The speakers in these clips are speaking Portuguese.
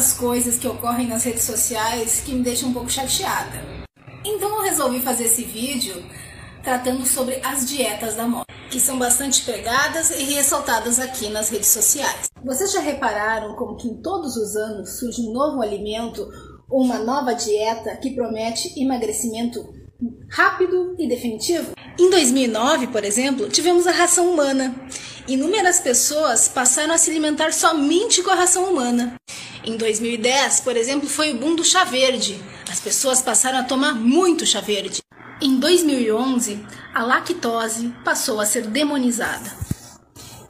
tantas coisas que ocorrem nas redes sociais que me deixam um pouco chateada. Então eu resolvi fazer esse vídeo tratando sobre as dietas da moda, que são bastante pregadas e ressaltadas aqui nas redes sociais. Vocês já repararam como que em todos os anos surge um novo alimento ou uma nova dieta que promete emagrecimento rápido e definitivo? Em 2009, por exemplo, tivemos a ração humana. Inúmeras pessoas passaram a se alimentar somente com a ração humana. Em 2010, por exemplo, foi o boom do chá verde. As pessoas passaram a tomar muito chá verde. Em 2011, a lactose passou a ser demonizada,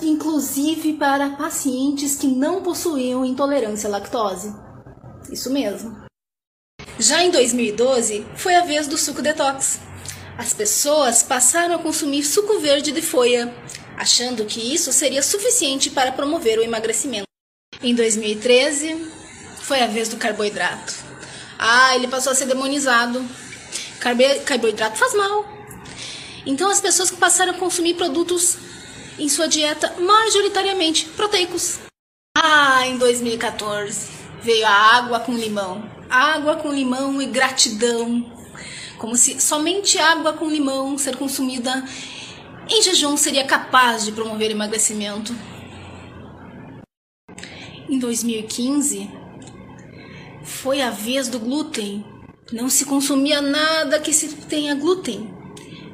inclusive para pacientes que não possuíam intolerância à lactose. Isso mesmo. Já em 2012, foi a vez do suco detox. As pessoas passaram a consumir suco verde de folha, achando que isso seria suficiente para promover o emagrecimento. Em 2013, foi a vez do carboidrato. Ah, ele passou a ser demonizado. Carboidrato faz mal. Então as pessoas passaram a consumir produtos em sua dieta majoritariamente proteicos. Ah, em 2014 veio a água com limão. Água com limão e gratidão. Como se somente água com limão ser consumida em jejum seria capaz de promover emagrecimento. Em 2015, foi a vez do glúten. Não se consumia nada que se tenha glúten.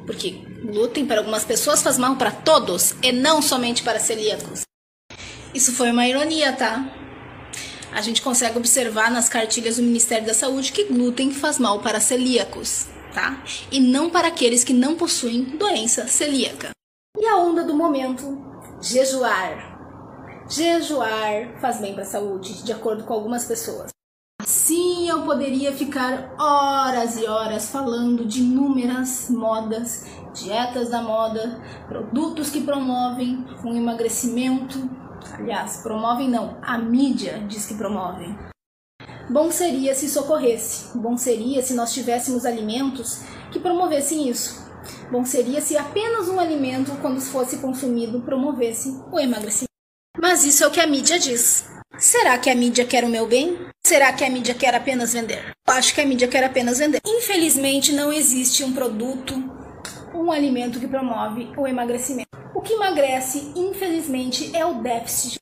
Porque glúten para algumas pessoas faz mal para todos e não somente para celíacos. Isso foi uma ironia, tá? A gente consegue observar nas cartilhas do Ministério da Saúde que glúten faz mal para celíacos, tá? E não para aqueles que não possuem doença celíaca. E a onda do momento? Jejuar. Jejuar faz bem para a saúde, de acordo com algumas pessoas. Sim, eu poderia ficar horas e horas falando de inúmeras modas, dietas da moda, produtos que promovem um emagrecimento. Aliás, promovem não, a mídia diz que promovem. Bom seria se socorresse, bom seria se nós tivéssemos alimentos que promovessem isso. Bom seria se apenas um alimento, quando fosse consumido, promovesse o emagrecimento. Mas isso é o que a mídia diz. Será que a mídia quer o meu bem? Será que a mídia quer apenas vender? Eu acho que a mídia quer apenas vender. Infelizmente, não existe um produto, um alimento que promove o emagrecimento. O que emagrece, infelizmente, é o déficit.